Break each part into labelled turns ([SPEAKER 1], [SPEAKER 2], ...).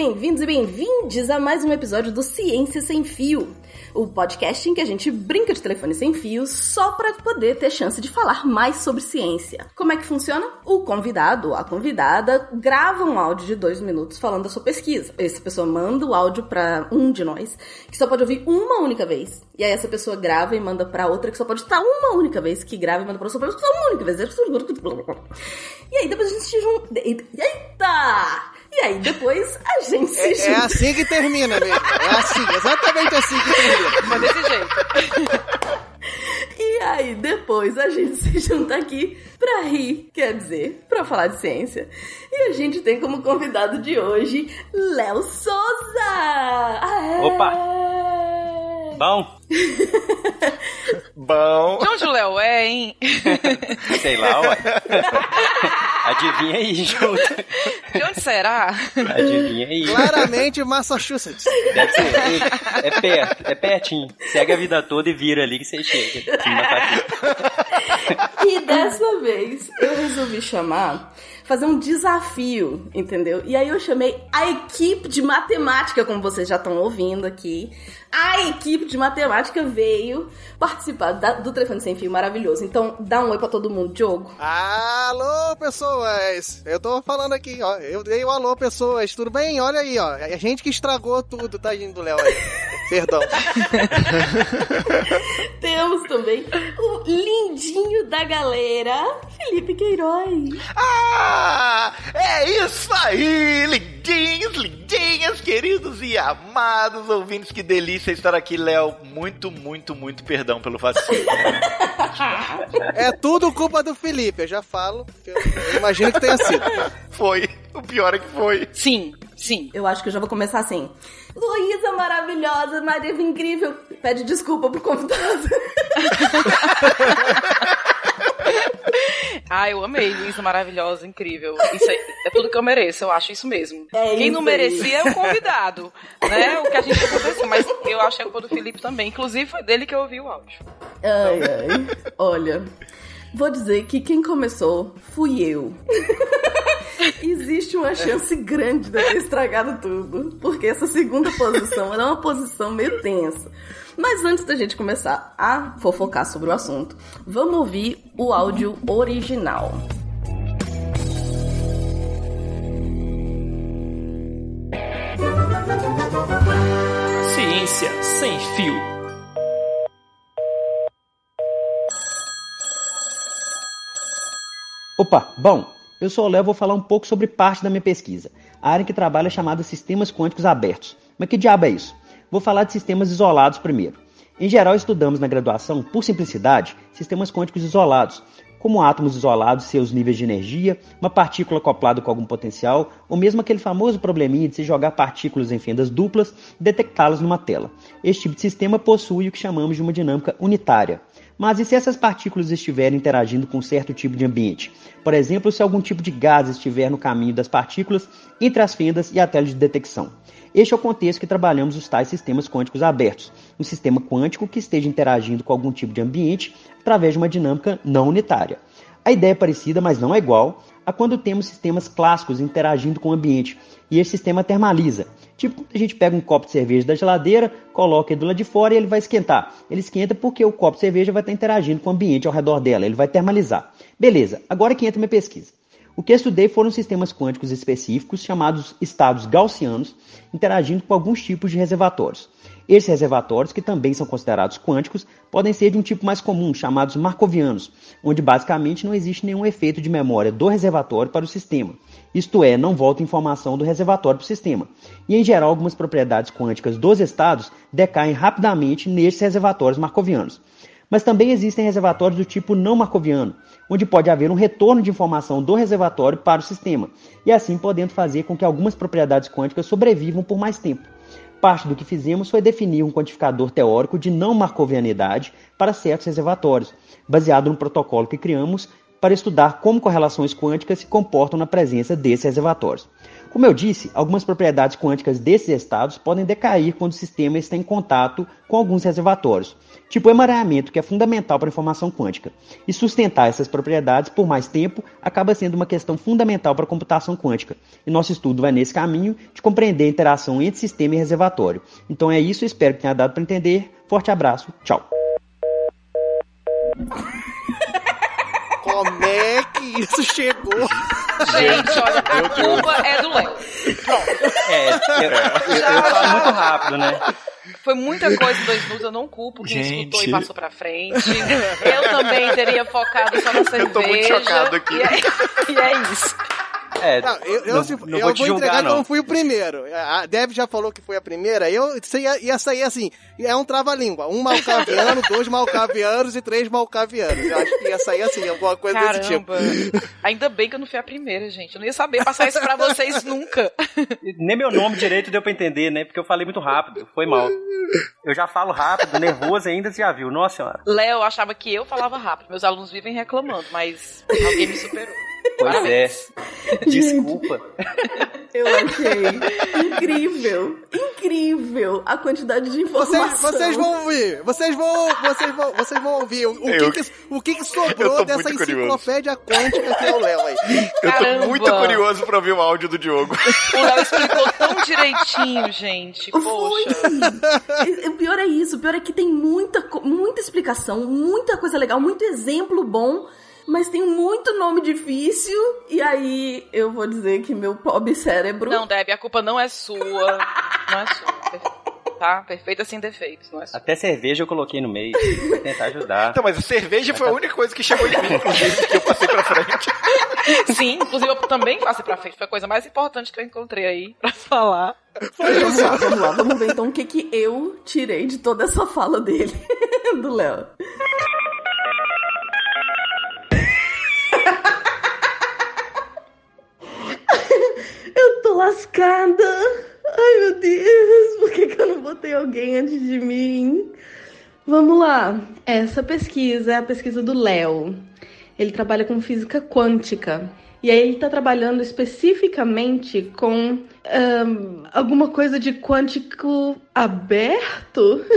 [SPEAKER 1] bem-vindos e bem-vindes a mais um episódio do Ciência Sem Fio o podcast em que a gente brinca de telefone sem fio só para poder ter chance de falar mais sobre ciência. Como é que funciona? O convidado ou a convidada grava um áudio de dois minutos falando da sua pesquisa. Essa pessoa manda o áudio para um de nós, que só pode ouvir uma única vez. E aí essa pessoa grava e manda para outra, que só pode estar uma única vez, que grava e manda para outra pessoa uma única vez. E aí depois a gente se junta. Eita! E aí depois a gente se
[SPEAKER 2] é,
[SPEAKER 1] junta.
[SPEAKER 2] É assim que termina mesmo. É assim, exatamente assim que termina.
[SPEAKER 3] Mas desse jeito.
[SPEAKER 1] E aí, depois a gente se junta aqui pra rir, quer dizer, pra falar de ciência. E a gente tem como convidado de hoje Léo Souza! Aê!
[SPEAKER 4] Opa! Bom?
[SPEAKER 2] Bom.
[SPEAKER 3] De onde o Léo é, hein?
[SPEAKER 4] Sei lá, ué. Adivinha aí, junto.
[SPEAKER 3] De onde será?
[SPEAKER 4] Adivinha aí.
[SPEAKER 2] Claramente Massachusetts.
[SPEAKER 4] Deve ser. É, é perto, é pertinho. Segue a vida toda e vira ali que você chega.
[SPEAKER 1] e dessa vez eu resolvi chamar fazer um desafio, entendeu? E aí eu chamei a equipe de matemática, como vocês já estão ouvindo aqui. A equipe de matemática veio participar da, do telefone sem fio maravilhoso. Então, dá um oi pra todo mundo, Diogo.
[SPEAKER 2] Alô, pessoas! Eu tô falando aqui, ó. Eu dei um alô, pessoas. Tudo bem? Olha aí, ó. É a gente que estragou tudo, tá indo, Léo. Perdão.
[SPEAKER 1] Temos também o lindinho da galera, Felipe Queiroz.
[SPEAKER 5] Ah, é isso aí, lindinhos, lindinhas, queridos e amados ouvintes, que delícia estar aqui, Léo. Muito, muito, muito perdão pelo vacilo.
[SPEAKER 2] é tudo culpa do Felipe, eu já falo. Eu, imagino que tenha sido.
[SPEAKER 5] Foi. O pior é que foi.
[SPEAKER 3] Sim, sim.
[SPEAKER 1] Eu acho que eu já vou começar assim. Luísa maravilhosa, Maria incrível. Pede desculpa pro convidado.
[SPEAKER 3] ah, eu amei, Luísa maravilhosa, incrível. Isso é, é, tudo que eu mereço, eu acho isso mesmo.
[SPEAKER 1] É
[SPEAKER 3] Quem
[SPEAKER 1] isso
[SPEAKER 3] não merecia é o convidado, né? O que a gente aconteceu, mas eu acho que é culpa do Felipe também. Inclusive foi dele que eu ouvi o áudio.
[SPEAKER 1] Ai, ai. Olha, vou dizer que quem começou fui eu. Existe uma chance grande de eu ter estragado tudo, porque essa segunda posição era uma posição meio tensa. Mas antes da gente começar a fofocar sobre o assunto, vamos ouvir o áudio original.
[SPEAKER 6] Ciência sem fio.
[SPEAKER 7] Opa, bom, eu sou o Léo vou falar um pouco sobre parte da minha pesquisa. A área que trabalha é chamada Sistemas Quânticos Abertos. Mas que diabo é isso? Vou falar de sistemas isolados primeiro. Em geral, estudamos na graduação, por simplicidade, sistemas quânticos isolados, como átomos isolados, seus níveis de energia, uma partícula acoplada com algum potencial, ou mesmo aquele famoso probleminha de se jogar partículas em fendas duplas e detectá-las numa tela. Este tipo de sistema possui o que chamamos de uma dinâmica unitária. Mas e se essas partículas estiverem interagindo com certo tipo de ambiente? Por exemplo, se algum tipo de gás estiver no caminho das partículas entre as fendas e a tela de detecção. Este é o contexto que trabalhamos os tais sistemas quânticos abertos, um sistema quântico que esteja interagindo com algum tipo de ambiente através de uma dinâmica não unitária. A ideia é parecida, mas não é igual, a quando temos sistemas clássicos interagindo com o ambiente, e esse sistema termaliza. Tipo, a gente pega um copo de cerveja da geladeira, coloca ele do lado de fora e ele vai esquentar. Ele esquenta porque o copo de cerveja vai estar interagindo com o ambiente ao redor dela, ele vai termalizar. Beleza, agora que entra minha pesquisa. O que estudei foram sistemas quânticos específicos, chamados estados gaussianos, interagindo com alguns tipos de reservatórios. Esses reservatórios, que também são considerados quânticos, podem ser de um tipo mais comum, chamados markovianos, onde basicamente não existe nenhum efeito de memória do reservatório para o sistema. Isto é, não volta informação do reservatório para o sistema. E em geral, algumas propriedades quânticas dos estados decaem rapidamente nesses reservatórios markovianos. Mas também existem reservatórios do tipo não markoviano, onde pode haver um retorno de informação do reservatório para o sistema, e assim podendo fazer com que algumas propriedades quânticas sobrevivam por mais tempo. Parte do que fizemos foi definir um quantificador teórico de não marcovianidade para certos reservatórios, baseado no protocolo que criamos para estudar como correlações quânticas se comportam na presença desses reservatórios. Como eu disse, algumas propriedades quânticas desses estados podem decair quando o sistema está em contato com alguns reservatórios. Tipo emaranhamento, que é fundamental para a informação quântica. E sustentar essas propriedades por mais tempo acaba sendo uma questão fundamental para a computação quântica. E nosso estudo vai nesse caminho de compreender a interação entre sistema e reservatório. Então é isso, espero que tenha dado para entender. Forte abraço, tchau.
[SPEAKER 2] Como é que isso chegou?
[SPEAKER 3] Gente, olha, a culpa é do Léo.
[SPEAKER 4] É, eu, eu, eu falo muito rápido, né?
[SPEAKER 3] Foi muita coisa em dois minutos, eu não culpo quem
[SPEAKER 8] Gente.
[SPEAKER 3] escutou e passou pra frente. Eu também teria focado só na cerveja.
[SPEAKER 8] Eu tô muito chocado aqui.
[SPEAKER 3] E é, e é isso.
[SPEAKER 4] É,
[SPEAKER 2] Não, eu, eu,
[SPEAKER 4] não,
[SPEAKER 2] se-
[SPEAKER 4] não
[SPEAKER 2] eu
[SPEAKER 4] vou te
[SPEAKER 2] entregar
[SPEAKER 4] julgar,
[SPEAKER 2] que eu não
[SPEAKER 4] não.
[SPEAKER 2] fui o primeiro. A Deb já falou que foi a primeira. Eu isso ia, ia sair assim: é um trava-língua. Um malcaviano, dois malcavianos e três malcavianos. Eu acho que ia sair assim, alguma coisa desse tipo.
[SPEAKER 3] Caramba. Ainda bem que eu não fui a primeira, gente. Eu não ia saber passar isso pra vocês nunca.
[SPEAKER 4] Nem meu nome direito deu pra entender, né? Porque eu falei muito rápido. Foi mal. Eu já falo rápido, nervoso ainda, você já viu. Nossa senhora.
[SPEAKER 3] Léo achava que eu falava rápido. Meus alunos vivem reclamando, mas alguém me superou.
[SPEAKER 4] Pois é. Desculpa.
[SPEAKER 9] Eu achei incrível, incrível a quantidade de informação.
[SPEAKER 2] Vocês, vocês vão ouvir, vocês vão, vocês vão, vocês vão ouvir o, o
[SPEAKER 8] Eu-
[SPEAKER 2] que, que, o que, que sobrou
[SPEAKER 8] tô
[SPEAKER 2] dessa
[SPEAKER 8] muito curioso.
[SPEAKER 2] enciclopédia quântica que é o Léo aí.
[SPEAKER 8] Eu tô
[SPEAKER 3] Caramba.
[SPEAKER 8] muito curioso pra ouvir o áudio do Diogo.
[SPEAKER 3] O Léo explicou tão direitinho, gente.
[SPEAKER 9] Foi!
[SPEAKER 3] Poxa.
[SPEAKER 9] E- O pior é isso, o pior é que tem muita, muita explicação, muita coisa legal, muito exemplo bom, mas tem muito nome difícil, e aí eu vou dizer que meu pobre cérebro.
[SPEAKER 3] Não, Deb, a culpa não é sua. Não é sua. Tá? Perfeita sem defeitos, não é sua.
[SPEAKER 4] Até cerveja eu coloquei no meio. Pra tentar ajudar.
[SPEAKER 8] Então, mas a cerveja foi a única coisa que chegou de mim, inclusive, que eu passei pra frente.
[SPEAKER 3] Sim, inclusive eu também passei pra frente. Foi a coisa mais importante que eu encontrei aí pra falar.
[SPEAKER 9] Vamos lá, vamos lá, vamos ver então o que, que eu tirei de toda essa fala dele, do Léo. Lascada. Ai, meu Deus, por que, que eu não botei alguém antes de mim? Vamos lá. Essa pesquisa é a pesquisa do Léo. Ele trabalha com física quântica. E aí ele está trabalhando especificamente com ahn, alguma coisa de quântico aberto?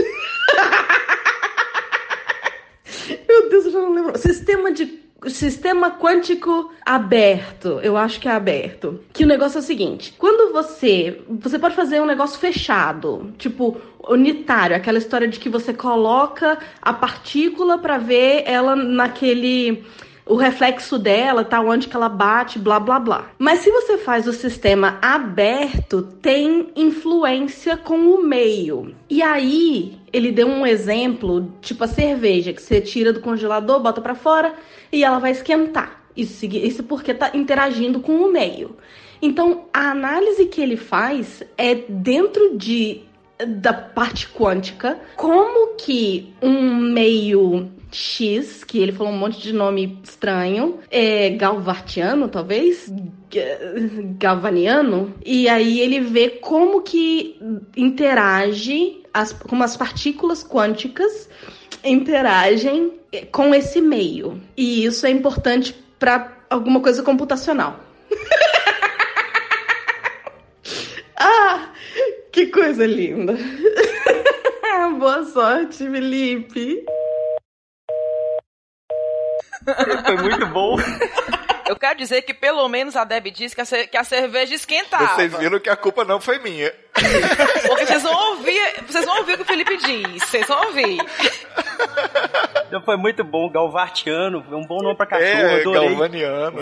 [SPEAKER 9] Meu Deus, eu já não lembro. Sistema de sistema quântico aberto. Eu acho que é aberto. Que o negócio é o seguinte: quando você você pode fazer um negócio fechado, tipo unitário, aquela história de que você coloca a partícula para ver ela naquele o reflexo dela, tá onde que ela bate, blá blá blá. Mas se você faz o sistema aberto, tem influência com o meio. E aí, ele deu um exemplo, tipo a cerveja que você tira do congelador, bota para fora e ela vai esquentar. Isso, isso porque tá interagindo com o meio. Então, a análise que ele faz é dentro de da parte quântica, como que um meio X, que ele falou um monte de nome estranho, é galvartiano, talvez, Ga- galvaniano, e aí ele vê como que interage, as, como as partículas quânticas interagem com esse meio. E isso é importante para alguma coisa computacional. ah, que coisa linda. Boa sorte, Felipe.
[SPEAKER 4] Foi muito bom.
[SPEAKER 3] Eu quero dizer que pelo menos a Deb disse que a, que a cerveja esquentava.
[SPEAKER 8] Vocês viram que a culpa não foi minha.
[SPEAKER 3] Porque vocês vão ouvir, vocês vão ouvir o que o Felipe diz. Vocês vão ouvir.
[SPEAKER 4] Então foi muito bom. Galvartiano. É um bom nome pra cachorro.
[SPEAKER 8] É,
[SPEAKER 4] adorei.
[SPEAKER 8] galvaniano.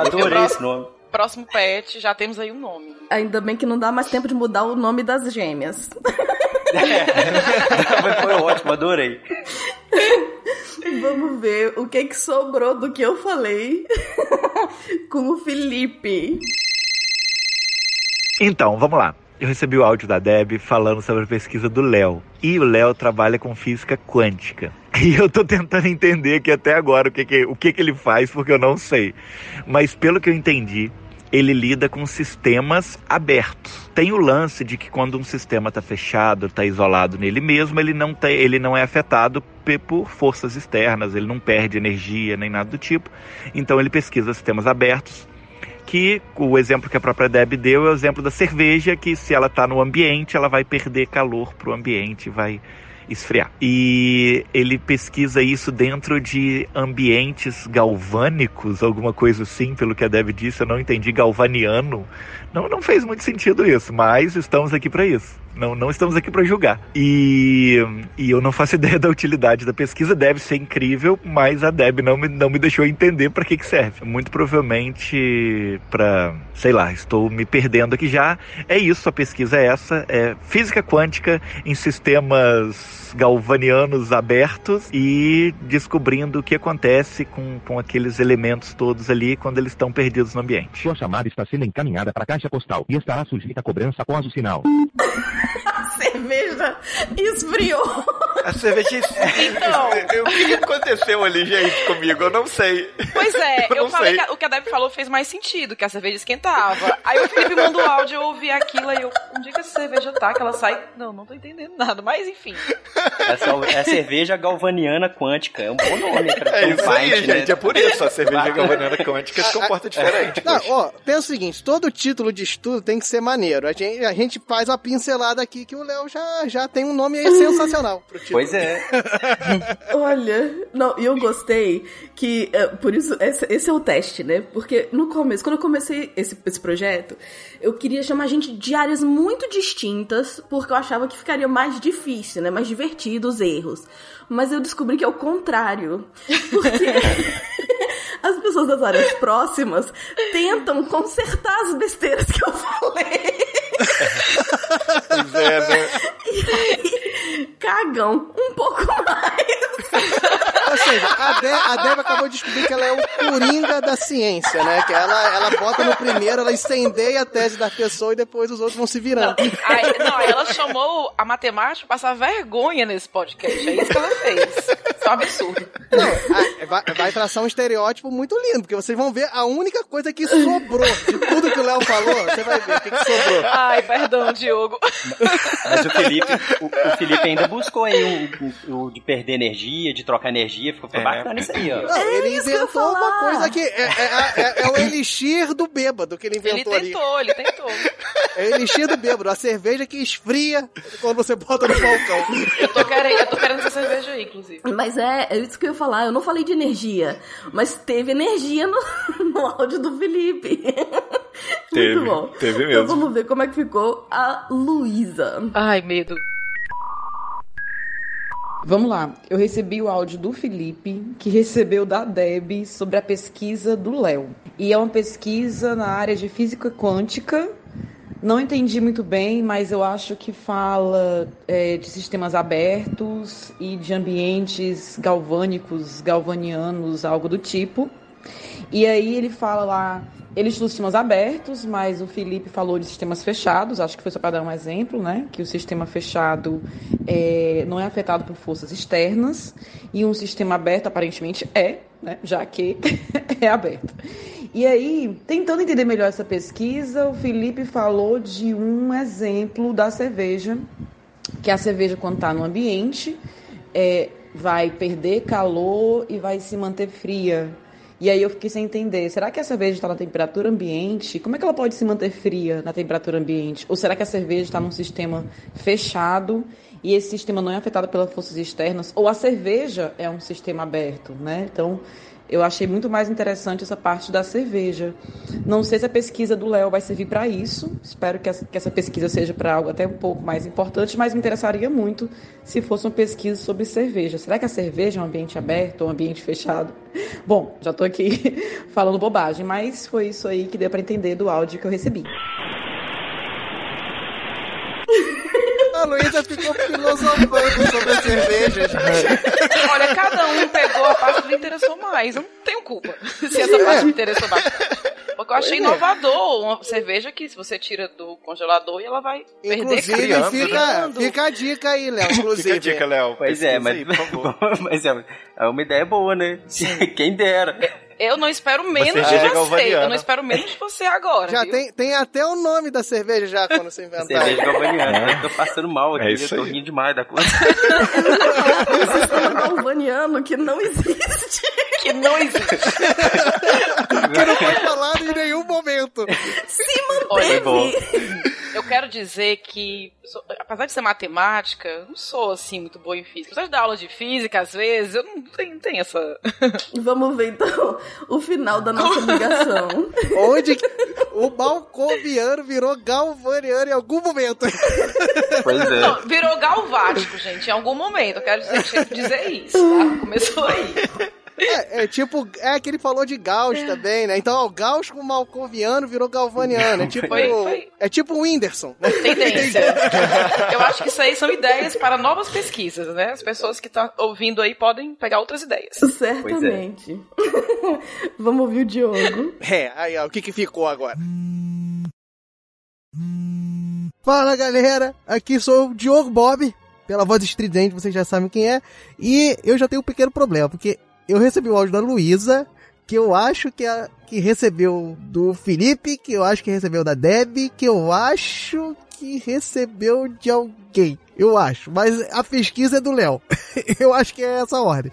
[SPEAKER 4] Adorei esse nome.
[SPEAKER 3] Próximo pet, já temos aí um nome.
[SPEAKER 9] Ainda bem que não dá mais tempo de mudar o nome das gêmeas.
[SPEAKER 4] Foi, foi ótimo, adorei.
[SPEAKER 9] Vamos ver o que que sobrou do que eu falei com o Felipe.
[SPEAKER 5] Então, vamos lá. Eu recebi o áudio da Deb falando sobre a pesquisa do Léo. E o Léo trabalha com física quântica. E eu tô tentando entender aqui até agora o que, que, o que, que ele faz, porque eu não sei. Mas pelo que eu entendi, ele lida com sistemas abertos. Tem o lance de que quando um sistema está fechado, está isolado nele mesmo, ele não, tem, ele não é afetado por forças externas, ele não perde energia nem nada do tipo. Então ele pesquisa sistemas abertos que o exemplo que a própria Deb deu é o exemplo da cerveja, que se ela está no ambiente, ela vai perder calor para o ambiente, vai
[SPEAKER 6] esfriar. E ele pesquisa isso dentro de ambientes galvânicos, alguma coisa assim, pelo que a Deb disse, eu não entendi galvaniano. Não, não fez muito sentido isso, mas estamos aqui para isso. Não, não estamos aqui para julgar. E, e eu não faço ideia da utilidade da pesquisa, deve ser incrível, mas a Deb não me, não me deixou entender para que, que serve. Muito provavelmente para, sei lá, estou me perdendo aqui já. É isso, a pesquisa é essa, é física quântica em sistemas galvanianos abertos e descobrindo o que acontece com, com aqueles elementos todos ali quando eles estão perdidos no ambiente.
[SPEAKER 10] Sua chamada está sendo encaminhada para a caixa postal e estará sujeita a cobrança após o sinal.
[SPEAKER 1] A cerveja esfriou.
[SPEAKER 5] A cerveja
[SPEAKER 3] Então.
[SPEAKER 5] O que aconteceu ali, gente, comigo? Eu não sei.
[SPEAKER 3] Pois é,
[SPEAKER 5] Eu
[SPEAKER 3] eu, falei
[SPEAKER 5] sei.
[SPEAKER 3] que a- o que a Deb falou fez mais sentido, que a cerveja esquentava. Aí o Felipe mandou o áudio, eu ouvi aquilo e eu, onde é que essa cerveja tá? Que ela sai. Não, não tô entendendo nada, mas enfim.
[SPEAKER 4] Essa é a cerveja galvaniana quântica. É um bom nome pra
[SPEAKER 5] É isso aí,
[SPEAKER 4] né?
[SPEAKER 5] gente. É por isso. A cerveja galvaniana quântica se comporta diferente.
[SPEAKER 2] Não, ó, pensa o seguinte, todo título de estudo tem que ser maneiro. A gente, a gente faz uma pincelada aqui que o Léo já, já tem um nome aí sensacional pro título.
[SPEAKER 4] Pois é.
[SPEAKER 1] Olha, não, e eu gostei que, é, por isso, esse, esse é o teste, né? Porque no começo, quando eu comecei esse, esse projeto, eu queria chamar gente de áreas muito distintas, porque eu achava que ficaria mais difícil, né? Mais divertido os erros. Mas eu descobri que é o contrário. Porque as pessoas das áreas próximas tentam consertar as besteiras que eu falei.
[SPEAKER 5] Pois é, né?
[SPEAKER 1] Um pouco mais.
[SPEAKER 2] Ou seja, a, De a Deb acabou de descobrir que ela é o coringa da ciência, né? Que ela, ela bota no primeiro, ela incendeia a tese da pessoa e depois os outros vão se virando.
[SPEAKER 3] Aí, não, aí ela chamou a matemática pra passar vergonha nesse podcast. É isso que ela fez. Isso é um absurdo.
[SPEAKER 2] Não, a- vai, vai traçar um estereótipo muito lindo, porque vocês vão ver a única coisa que sobrou de tudo que o Léo falou, você vai ver o que, que sobrou.
[SPEAKER 3] Ai, perdão, Diogo.
[SPEAKER 4] Mas o Felipe, o, o Felipe ainda buscou aí um, um- um de perder energia, de trocar energia. Ficou, ficou
[SPEAKER 5] É.
[SPEAKER 4] bacana isso aí, ó.
[SPEAKER 2] Não, ele
[SPEAKER 1] isso que eu ia
[SPEAKER 2] inventou uma coisa que é, é- é- é o elixir do bêbado que ele
[SPEAKER 3] Ele
[SPEAKER 2] inventou ali.
[SPEAKER 3] tentou, ele tentou.
[SPEAKER 2] É o elixir do bêbado, a cerveja que esfria quando você bota no balcão.
[SPEAKER 3] Eu tô querendo, eu tô querendo essa cerveja aí, inclusive.
[SPEAKER 1] Mas é, é isso que eu ia falar. Eu não falei de energia, mas teve energia no, no áudio do Felipe.
[SPEAKER 5] Teve,
[SPEAKER 1] Muito bom.
[SPEAKER 5] teve
[SPEAKER 1] Então
[SPEAKER 5] mesmo.
[SPEAKER 1] vamos ver como é que ficou a Luísa.
[SPEAKER 3] Ai, medo.
[SPEAKER 11] Vamos lá. Eu recebi o áudio do Felipe, que recebeu da Deb sobre a pesquisa do Léo. E é uma pesquisa na área de física quântica. Não entendi muito bem, mas eu acho que fala é, de sistemas abertos e de ambientes galvânicos, galvanianos, algo do tipo. E aí ele fala lá, ele estuda sistemas abertos, mas o Felipe falou de sistemas fechados, acho que foi só para dar um exemplo, né? Que o sistema fechado é, não é afetado por forças externas, e um sistema aberto aparentemente é, né? Já que é aberto. E aí, tentando entender melhor essa pesquisa, o Felipe falou de um exemplo da cerveja, que a cerveja, quando está no ambiente, é, vai perder calor e vai se manter fria. E aí eu fiquei sem entender, será que a cerveja está na temperatura ambiente? Como é que ela pode se manter fria na temperatura ambiente? Ou será que a cerveja está num sistema fechado e esse sistema não é afetado pelas forças externas? Ou a cerveja é um sistema aberto, né? Então, eu achei muito mais interessante essa parte da cerveja. Não sei se a pesquisa do Léo vai servir para isso. Espero que essa, pesquisa seja para algo até um pouco mais importante, mas me interessaria muito se fosse uma pesquisa sobre cerveja. Será que a cerveja é um ambiente aberto ou um ambiente fechado? Bom, já estou aqui falando bobagem, mas foi isso aí que deu para entender do áudio que eu recebi.
[SPEAKER 2] A Luísa ficou filosofando sobre as cervejas.
[SPEAKER 3] Olha, cada um pegou a parte que lhe interessou mais. Eu não tenho culpa se essa parte me interessou bastante. Porque eu achei
[SPEAKER 2] Pois é.
[SPEAKER 3] inovador uma cerveja que se você tira do congelador e ela vai perder
[SPEAKER 2] Inclusive,
[SPEAKER 5] criando,
[SPEAKER 2] fica,
[SPEAKER 3] né?
[SPEAKER 2] fica a dica aí, Léo.
[SPEAKER 5] Fica
[SPEAKER 2] Inclusive.
[SPEAKER 5] a dica, Léo.
[SPEAKER 4] Pois é, mas,
[SPEAKER 5] aí, por favor.
[SPEAKER 4] mas é, é uma ideia boa, né? Quem dera.
[SPEAKER 3] Eu não espero menos de você. Eu não espero menos de você agora.
[SPEAKER 2] Já
[SPEAKER 3] viu?
[SPEAKER 2] tem, tem até o nome da cerveja já quando você inventar.
[SPEAKER 4] Cerveja galvaniana. Eu tô passando mal aqui,
[SPEAKER 5] É isso
[SPEAKER 4] eu tô
[SPEAKER 5] aí.
[SPEAKER 4] rindo demais da coisa.
[SPEAKER 1] Um sistema galvaniano que não existe.
[SPEAKER 3] que não existe.
[SPEAKER 2] Que não foi falado em nenhum momento.
[SPEAKER 1] Se
[SPEAKER 3] Olha,
[SPEAKER 1] manteve.
[SPEAKER 3] Eu quero dizer que, sou- apesar de ser matemática, eu não sou assim muito boa em física. Apesar de dar aula de física, às vezes, eu não tenho, não tenho essa.
[SPEAKER 1] Vamos ver então o final da nossa ligação.
[SPEAKER 12] Onde o malcoviano virou galvaniano em algum momento.
[SPEAKER 5] Pois é.
[SPEAKER 3] Não, virou galvático, gente, em algum momento. Eu quero dizer, dizer isso, tá? Começou aí.
[SPEAKER 12] É, é tipo, é que ele falou de Gauss também, né? Então, ó, o Gauss com o malcoviano virou galvaniano. É tipo,
[SPEAKER 3] Foi- foi.
[SPEAKER 12] é tipo o Whindersson. né?
[SPEAKER 3] Tendência. Eu acho que isso aí são ideias para novas pesquisas, né? As pessoas que estão ouvindo aí podem pegar outras ideias.
[SPEAKER 1] Certamente. Vamos ouvir o Diogo.
[SPEAKER 12] É, aí ó, o que que ficou agora? Fala galera, aqui sou o Diogo Bob, pela voz estridente, vocês já sabem quem é, e eu já tenho um pequeno problema, porque eu recebi o áudio da Luísa, que eu acho que, a, que recebeu do Felipe, que eu acho que recebeu da Deb, que eu acho que recebeu de alguém, eu acho, mas a pesquisa é do Léo, eu acho que é essa ordem.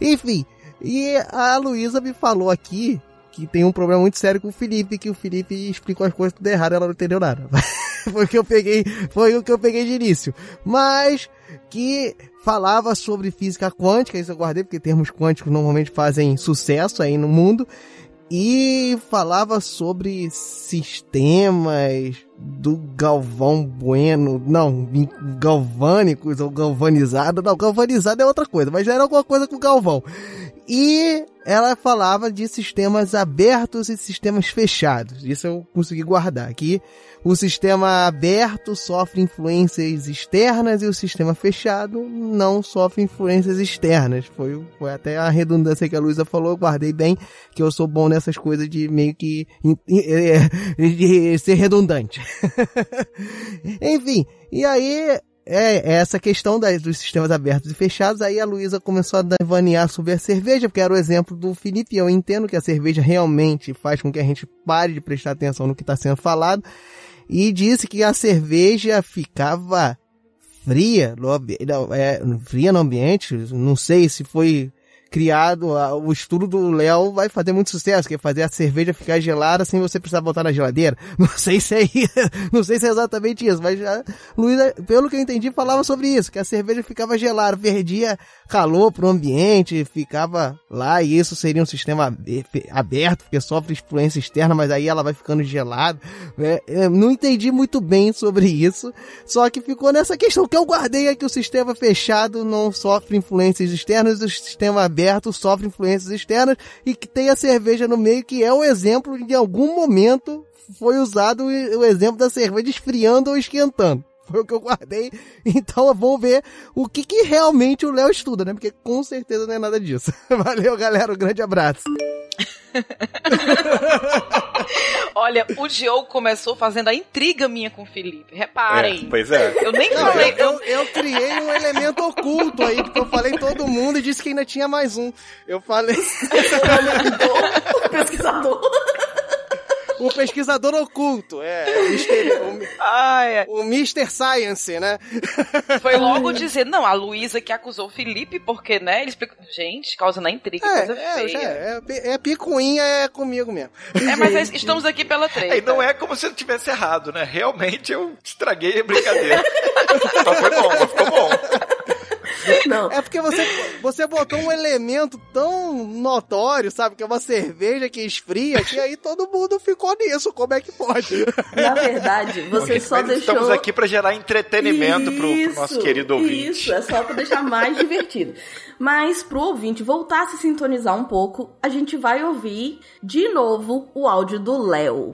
[SPEAKER 12] Enfim, e a Luísa me falou aqui que tem um problema muito sério com o Felipe, que o Felipe explicou as coisas tudo errado, ela não entendeu nada. foi o que eu peguei, foi o que eu peguei de início. Mas que falava sobre física quântica, isso eu guardei porque termos quânticos normalmente fazem sucesso aí no mundo. E falava sobre sistemas do Galvão Bueno, não, galvânicos ou galvanizado, não, galvanizado é outra coisa, mas era alguma coisa com Galvão. E ela falava de sistemas abertos e sistemas fechados. Isso eu consegui guardar aqui. O sistema aberto sofre influências externas e o sistema fechado não sofre influências externas. Foi, foi até a redundância que a Luísa falou, eu guardei bem, que eu sou bom nessas coisas de meio que de ser redundante. Enfim, e aí é essa questão das, dos sistemas abertos e fechados. Aí a Luísa começou a devanear sobre a cerveja, porque era o exemplo do Felipe. Eu entendo que a cerveja realmente faz com que a gente pare de prestar atenção no que está sendo falado. E disse que a cerveja ficava fria no, é, fria no ambiente. Não sei se foi criado, o estudo do Léo vai fazer muito sucesso, que é fazer a cerveja ficar gelada sem você precisar botar na geladeira. Não sei se é não sei se é exatamente isso, mas a Luísa, pelo que eu entendi, falava sobre isso, que a cerveja ficava gelada, perdia calor pro ambiente, ficava lá, e isso seria um sistema abe- aberto, porque sofre influência externa, mas aí ela vai ficando gelada. né? Não entendi muito bem sobre isso, só que ficou nessa questão. Que eu guardei é que o sistema fechado não sofre influências externas, o sistema aberto sofre influências externas e que tem a cerveja no meio, que é o exemplo de em algum momento foi usado o exemplo da cerveja esfriando ou esquentando. Foi o que eu guardei. Então vamos ver o que, que realmente o Léo estuda, né? Porque com certeza não é nada disso. Valeu, galera. Um grande abraço.
[SPEAKER 3] Olha, o Diogo começou fazendo a intriga minha com o Felipe. Reparem.
[SPEAKER 5] pois é.
[SPEAKER 3] Eu nem
[SPEAKER 12] Não,
[SPEAKER 3] falei.
[SPEAKER 12] eu, eu, eu criei um elemento oculto aí, porque eu falei todo mundo e disse que ainda tinha mais um. Eu falei.
[SPEAKER 1] O pesquisador.
[SPEAKER 12] O pesquisador oculto, é. o mister- o,
[SPEAKER 3] ai.
[SPEAKER 12] o Mr. Science, né?
[SPEAKER 3] Foi logo dizer, não, a Luísa que acusou o Felipe, porque, né? Ele explicou. Gente, causando a intriga,
[SPEAKER 12] É,
[SPEAKER 3] coisa
[SPEAKER 12] é,
[SPEAKER 3] feia.
[SPEAKER 12] é, é, é picuinha, é comigo mesmo.
[SPEAKER 3] É, mas é- estamos aqui pela treta.
[SPEAKER 5] E não é como se eu tivesse errado, né? Realmente eu estraguei a brincadeira. mas foi bom, mas ficou bom.
[SPEAKER 1] Não,
[SPEAKER 12] É porque você, você botou um elemento tão notório, sabe? Que é uma cerveja que esfria, que aí todo mundo ficou nisso. Como é que pode?
[SPEAKER 1] na verdade, você
[SPEAKER 5] Porque
[SPEAKER 1] só
[SPEAKER 5] nós
[SPEAKER 1] deixou...
[SPEAKER 5] Estamos aqui para gerar entretenimento pro, pro
[SPEAKER 1] Isso,
[SPEAKER 5] nosso querido ouvinte.
[SPEAKER 1] Isso, é só pra deixar mais divertido. Mas pro ouvinte voltar a se sintonizar um pouco, a gente vai ouvir de novo o áudio do Léo.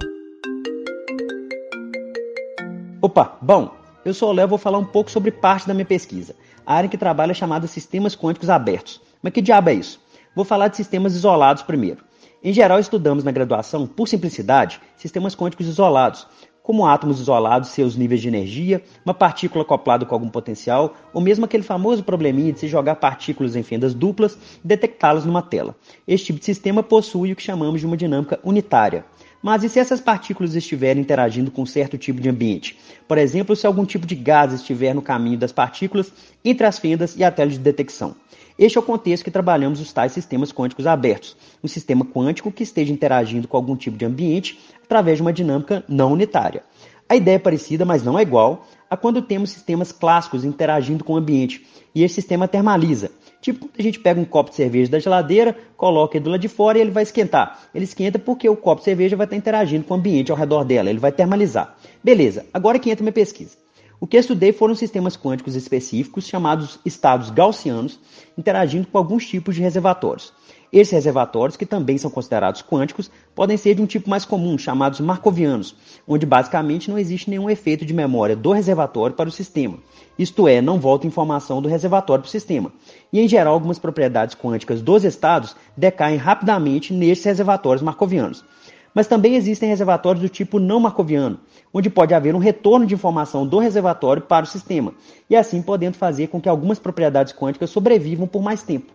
[SPEAKER 7] Opa, bom, eu sou o Léo e vou falar um pouco sobre parte da minha pesquisa. A área que trabalho é chamada Sistemas Quânticos Abertos. Mas que diabo é isso? Vou falar de sistemas isolados primeiro. Em geral, estudamos na graduação, por simplicidade, sistemas quânticos isolados, como átomos isolados, seus níveis de energia, uma partícula acoplada com algum potencial, ou mesmo aquele famoso probleminha de se jogar partículas em fendas duplas e detectá-las numa tela. Este tipo de sistema possui o que chamamos de uma dinâmica unitária. Mas e se essas partículas estiverem interagindo com certo tipo de ambiente? Por exemplo, se algum tipo de gás estiver no caminho das partículas entre as fendas e a tela de detecção. Este é o contexto que trabalhamos os tais sistemas quânticos abertos, um sistema quântico que esteja interagindo com algum tipo de ambiente através de uma dinâmica não unitária. A ideia é parecida, mas não é igual, a quando temos sistemas clássicos interagindo com o ambiente, e esse sistema termaliza. Tipo, a gente pega um copo de cerveja da geladeira, coloca ele do lado de fora e ele vai esquentar. Ele esquenta porque o copo de cerveja vai estar interagindo com o ambiente ao redor dela, ele vai termalizar. Beleza, agora que entra minha pesquisa. O que eu estudei foram sistemas quânticos específicos, chamados estados gaussianos, interagindo com alguns tipos de reservatórios. Esses reservatórios, que também são considerados quânticos, podem ser de um tipo mais comum, chamados markovianos, onde basicamente não existe nenhum efeito de memória do reservatório para o sistema. Isto é, não volta informação do reservatório para o sistema. E em geral, algumas propriedades quânticas dos estados decaem rapidamente nesses reservatórios markovianos. Mas também existem reservatórios do tipo não markoviano, onde pode haver um retorno de informação do reservatório para o sistema, e assim podendo fazer com que algumas propriedades quânticas sobrevivam por mais tempo.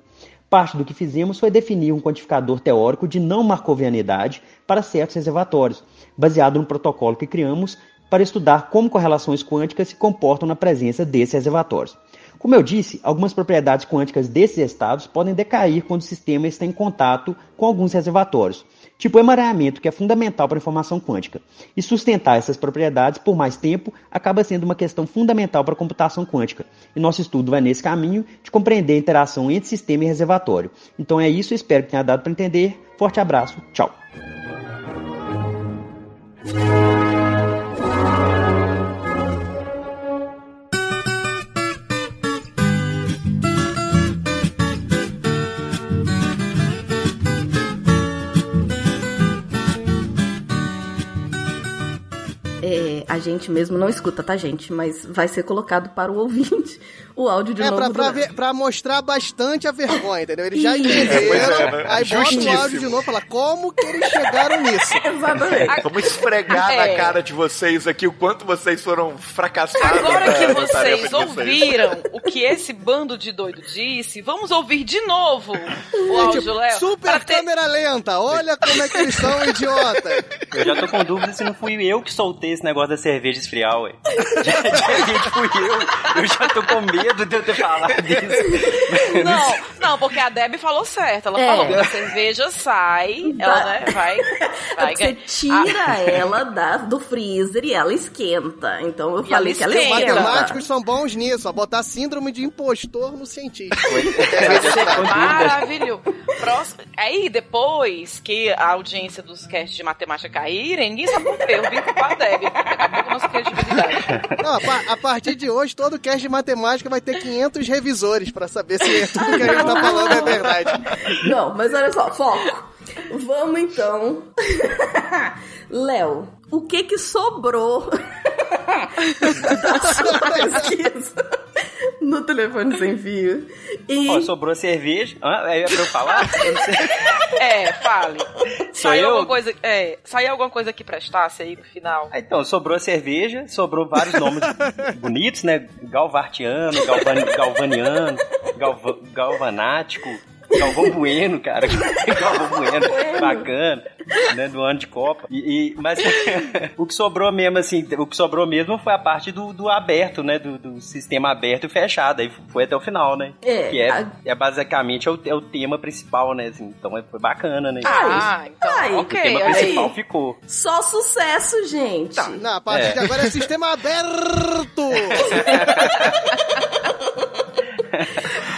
[SPEAKER 7] Parte do que fizemos foi definir um quantificador teórico de não marcovianidade para certos reservatórios, baseado no protocolo que criamos para estudar como correlações quânticas se comportam na presença desses reservatórios. Como eu disse, algumas propriedades quânticas desses estados podem decair quando o sistema está em contato com alguns reservatórios, tipo emaranhamento, que é fundamental para a informação quântica. E sustentar essas propriedades por mais tempo acaba sendo uma questão fundamental para a computação quântica. E nosso estudo vai nesse caminho de compreender a interação entre sistema e reservatório. Então é isso, espero que tenha dado para entender. Forte abraço, tchau.
[SPEAKER 1] A gente mesmo não escuta, tá, gente? Mas vai ser colocado para o ouvinte o áudio de
[SPEAKER 2] É,
[SPEAKER 1] novo.
[SPEAKER 2] pra,
[SPEAKER 1] do
[SPEAKER 2] pra, ver- pra mostrar bastante a vergonha, entendeu? Eles já entenderam,
[SPEAKER 5] Pois é, né?
[SPEAKER 2] aí bota o áudio de novo e fala, como que eles chegaram nisso?
[SPEAKER 1] Exatamente.
[SPEAKER 5] Vamos esfregar na
[SPEAKER 3] É.
[SPEAKER 5] cara de vocês aqui o quanto vocês foram fracassados.
[SPEAKER 3] Agora
[SPEAKER 5] na-
[SPEAKER 3] que
[SPEAKER 5] na
[SPEAKER 3] vocês ouviram o que esse bando de doido disse, vamos ouvir de novo o áudio,
[SPEAKER 2] Tipo,
[SPEAKER 3] Léo.
[SPEAKER 2] super
[SPEAKER 3] pra ter-
[SPEAKER 2] câmera lenta, olha como é que eles são, idiota.
[SPEAKER 4] Eu já tô com dúvida se não fui eu que soltei esse negócio cerveja esfriar, ué. De repente fui eu. Eu já tô com medo de eu ter falado disso.
[SPEAKER 3] Não, não, porque a Debbie falou certo. Ela
[SPEAKER 1] É.
[SPEAKER 3] falou que a cerveja sai, ela né, vai. Vai
[SPEAKER 1] você tira ela da, do freezer e ela esquenta. Então eu
[SPEAKER 3] E
[SPEAKER 1] falei
[SPEAKER 3] ela
[SPEAKER 1] que ela
[SPEAKER 2] Os
[SPEAKER 3] esquenta.
[SPEAKER 1] esquenta.
[SPEAKER 2] matemáticos são bons nisso, ó, botar síndrome de impostor no cientista.
[SPEAKER 3] Maravilhoso. Próximo. Aí, depois que a audiência dos casts de matemática caírem, ninguém sabe por quê. Eu vim com a Debbie. Acabou a nossa credibilidade.
[SPEAKER 2] Não, a, a partir de hoje, todo cast de matemática vai ter 500 revisores pra saber se tudo que a gente tá falando é verdade.
[SPEAKER 1] Não, mas olha só, foco. Vamos então. Léo, o que que sobrou da sua pesquisa no telefone sem fio? E
[SPEAKER 4] Ó, sobrou cerveja. Hã? É pra eu falar?
[SPEAKER 3] É, fale.
[SPEAKER 4] Sou
[SPEAKER 3] Saiu
[SPEAKER 4] eu?
[SPEAKER 3] alguma coisa, é, saiu alguma coisa que prestasse aí no final?
[SPEAKER 4] Ah, Então, sobrou cerveja, sobrou vários nomes bonitos, né? Galvartiano, Galvan, Galvaniano, Galva, Galvanático, Galvão Bueno, cara. Galvão Bueno, bacana, né? Do ano de Copa. E, e- mas o que sobrou mesmo, assim, o que sobrou mesmo foi a parte do, do aberto, né? Do, do sistema aberto e fechado. Aí foi até o final, né?
[SPEAKER 1] É,
[SPEAKER 4] que é,
[SPEAKER 1] a-
[SPEAKER 4] é basicamente é o, é o tema principal, né? Assim, então é- foi bacana, né?
[SPEAKER 3] Ah, então,
[SPEAKER 1] Ai,
[SPEAKER 4] o tema
[SPEAKER 3] olha
[SPEAKER 4] principal
[SPEAKER 3] aí.
[SPEAKER 4] ficou.
[SPEAKER 1] só sucesso, gente.
[SPEAKER 2] Não, a partir
[SPEAKER 4] É.
[SPEAKER 2] de agora é sistema aberto.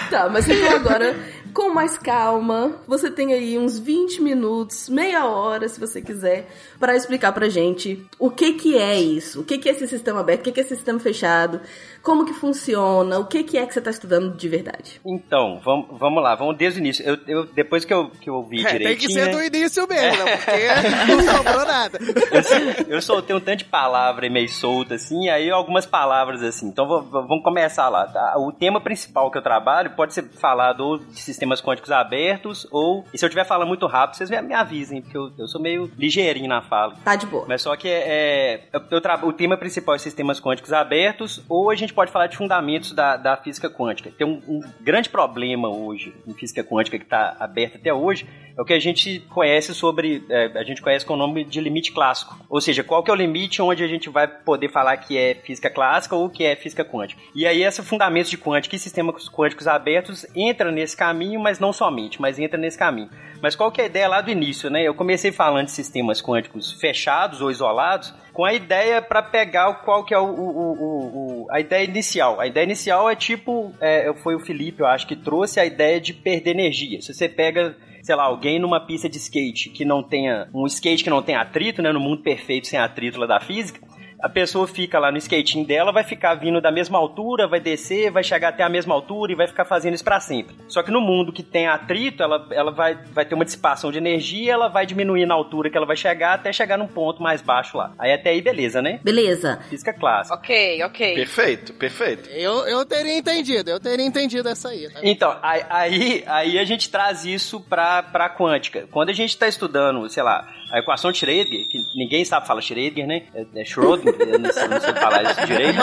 [SPEAKER 1] Tá, mas então agora, com mais calma, você tem aí uns 20 minutos, meia hora, se você quiser, pra explicar pra gente o que que é isso, o que que é esse sistema aberto, o que que é esse sistema fechado, como que funciona, o que que é que você tá estudando de verdade.
[SPEAKER 4] Então, vamos, vamos lá, vamos desde o início. Eu, eu- depois que eu, que eu vi
[SPEAKER 2] É, tem
[SPEAKER 4] direitinho.
[SPEAKER 2] que ser
[SPEAKER 4] né,
[SPEAKER 2] do início mesmo, né? Porque não sobrou nada.
[SPEAKER 4] eu, eu soltei um tanto de palavra meio solta, assim, aí algumas palavras assim. Então vamos começar lá, tá? O tema principal que eu trabalho pode ser falado ou de sistemas quânticos abertos, ou. E se eu estiver falando muito rápido, vocês me, me avisem, porque eu, eu sou meio ligeirinho na fala.
[SPEAKER 1] Tá de boa.
[SPEAKER 4] Mas só que é. é- eu- eu tra- o tema principal é sistemas quânticos abertos, ou a gente gente pode falar de fundamentos da, da física quântica? Tem um, um grande problema hoje em física quântica que está aberto até hoje, é o que a gente conhece sobre, é, a gente conhece com o nome de limite clássico. Ou seja, qual que é o limite onde a gente vai poder falar que é física clássica ou que é física quântica. E aí esse fundamentos de quântica e sistemas quânticos abertos entra nesse caminho, mas não somente, mas entra nesse caminho. Mas qual que é a ideia lá do início, né? Eu comecei falando de sistemas quânticos fechados ou isolados, com a ideia para pegar qual que é o, o, o, a ideia inicial. A ideia inicial é tipo, é, foi o Felipe, eu acho, que trouxe a ideia de perder energia. Se você pega sei lá, alguém numa pista de skate que não tenha um skate que não tenha atrito, né, no mundo perfeito sem atrito lá da física, a pessoa fica lá no skating dela, vai ficar vindo da mesma altura, vai descer, vai chegar até a mesma altura e vai ficar fazendo isso para sempre. Só que no mundo que tem atrito, ela, ela vai, vai ter uma dissipação de energia, ela vai diminuir na altura que ela vai chegar até chegar num ponto mais baixo lá. Aí até aí, beleza, né?
[SPEAKER 1] Beleza.
[SPEAKER 4] Física clássica.
[SPEAKER 3] Ok, ok.
[SPEAKER 5] Perfeito, perfeito.
[SPEAKER 2] Eu, eu teria entendido, eu teria entendido essa aí. Tá?
[SPEAKER 4] Então, aí, aí, aí a gente traz isso pra, pra quântica. Quando a gente tá estudando, sei lá, a equação de Schrödinger, que ninguém sabe falar Schrödinger, né? É, é Schrödinger, eu não sei, não sei falar isso direito.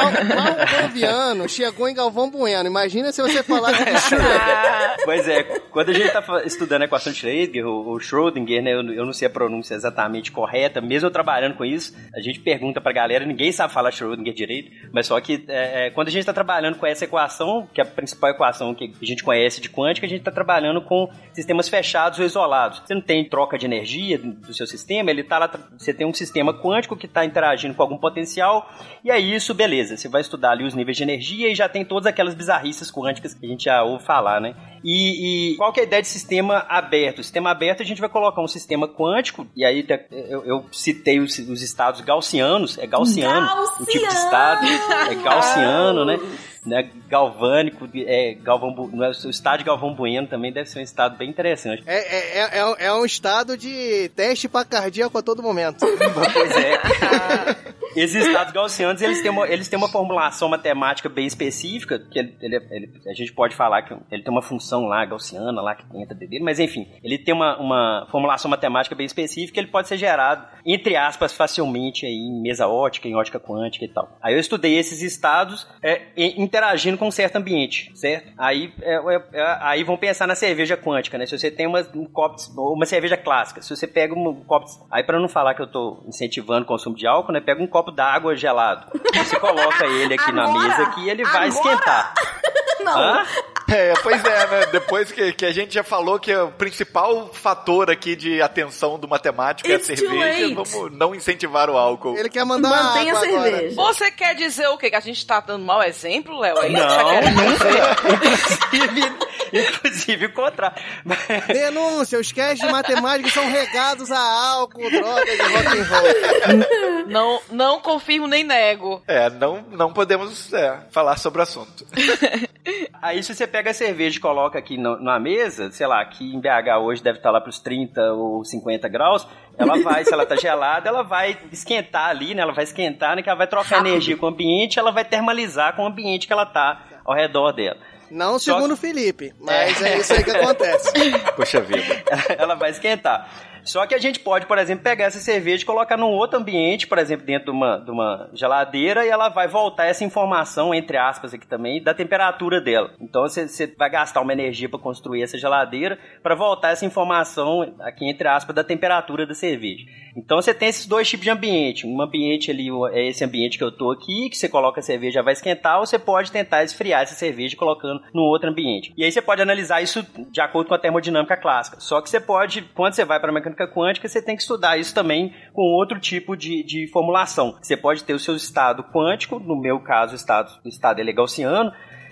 [SPEAKER 2] Galviano chegou em Galvão Bueno. Imagina se você falasse de Schrödinger.
[SPEAKER 4] pois é, quando a gente tá estudando a equação de Schrödinger, o, o Schrödinger, né? Eu, eu, não sei a pronúncia exatamente correta, mesmo eu trabalhando com isso, a gente pergunta pra galera, ninguém sabe falar Schrödinger direito, mas só que é, é, quando a gente tá trabalhando com essa equação, que é a principal equação que a gente conhece de quântica, a gente tá trabalhando com sistemas fechados ou isolados. Você não tem troca de energia do seu sistema, ele tá lá, você tem um sistema quântico que está interagindo com algum potencial, e aí isso, beleza, você vai estudar ali os níveis de energia e já tem todas aquelas bizarrices quânticas que a gente já ouve falar, né? E, e qual que é a ideia de sistema aberto? sistema aberto a gente vai colocar um sistema quântico, e aí eu, eu citei os, os, estados gaussianos, é gaussiano,
[SPEAKER 1] Gaussiano.
[SPEAKER 4] o tipo de estado, é gaussiano, né? Né, galvânico, é, Galvão, é, o estado de Galvão Bueno também deve ser um estado bem interessante.
[SPEAKER 2] É, é, é, é um estado de teste para cardíaco a todo momento.
[SPEAKER 4] pois é. Esses estados gaussianos, eles têm, uma, eles têm uma formulação matemática bem específica, que ele, ele, ele, a gente pode falar que ele tem uma função lá, gaussiana, lá que entra dele, mas enfim, ele tem uma, uma formulação matemática bem específica, ele pode ser gerado, entre aspas, facilmente aí, em mesa ótica, em ótica quântica e tal. Aí eu estudei esses estados é, interagindo com um certo ambiente, certo? Aí, é, é, é, aí vão pensar na cerveja quântica, né? Se você tem uma, um copo, uma cerveja clássica, se você pega um copo, aí para não falar que eu tô incentivando o consumo de álcool, né? Pega um copo d'água gelado. Você coloca ele aqui
[SPEAKER 1] Agora?
[SPEAKER 4] na mesa aqui, ele vai
[SPEAKER 1] Agora?
[SPEAKER 4] esquentar.
[SPEAKER 1] Não.
[SPEAKER 4] Hã?
[SPEAKER 5] É, pois é, né? Depois que, que a gente já falou que o principal fator aqui de atenção do matemático
[SPEAKER 1] It's
[SPEAKER 5] é a cerveja, vamos não incentivar o álcool.
[SPEAKER 2] Ele quer mandar
[SPEAKER 1] Mantenha a
[SPEAKER 2] água agora.
[SPEAKER 1] cerveja.
[SPEAKER 3] Você quer dizer o quê? Que a gente tá dando mau exemplo, Léo? É isso que
[SPEAKER 4] Não,
[SPEAKER 3] dizer?
[SPEAKER 4] inclusive, inclusive o contrário.
[SPEAKER 2] Denúncia, os casts de matemática são regados a álcool, drogas e rock and roll.
[SPEAKER 3] Não, não confirmo nem nego.
[SPEAKER 5] É, não, não podemos é, falar sobre o assunto.
[SPEAKER 4] Aí se você pega a cerveja e coloca aqui no- na mesa, sei lá, aqui em BH hoje deve estar lá pros 30 ou 50 graus, ela vai, se ela tá gelada, ela vai esquentar ali, né? Ela vai esquentar, né? Que ela vai trocar
[SPEAKER 1] Rápido.
[SPEAKER 4] energia com o ambiente, ela vai termalizar com o ambiente que ela tá ao redor dela.
[SPEAKER 2] Não
[SPEAKER 4] Só
[SPEAKER 2] segundo o Felipe, mas é isso aí que acontece.
[SPEAKER 5] Poxa vida.
[SPEAKER 4] ela vai esquentar. Só que a gente pode, por exemplo, pegar essa cerveja e colocar num outro ambiente, por exemplo, dentro de uma, de uma geladeira, e ela vai voltar essa informação, entre aspas, aqui também, da temperatura dela. Então você, vai gastar uma energia para construir essa geladeira para voltar essa informação, aqui entre aspas, da temperatura da cerveja. Então você tem esses dois tipos de ambiente. Um ambiente ali é esse ambiente que eu tô aqui, que você coloca a cerveja vai esquentar, ou você pode tentar esfriar essa cerveja colocando num outro ambiente. E aí você pode analisar isso de acordo com a termodinâmica clássica. Só que você pode, quando você vai para a mecânica quântica, você tem que estudar isso também com outro tipo de, de formulação. Você pode ter o seu estado quântico, no meu caso, o estado, o estado ele é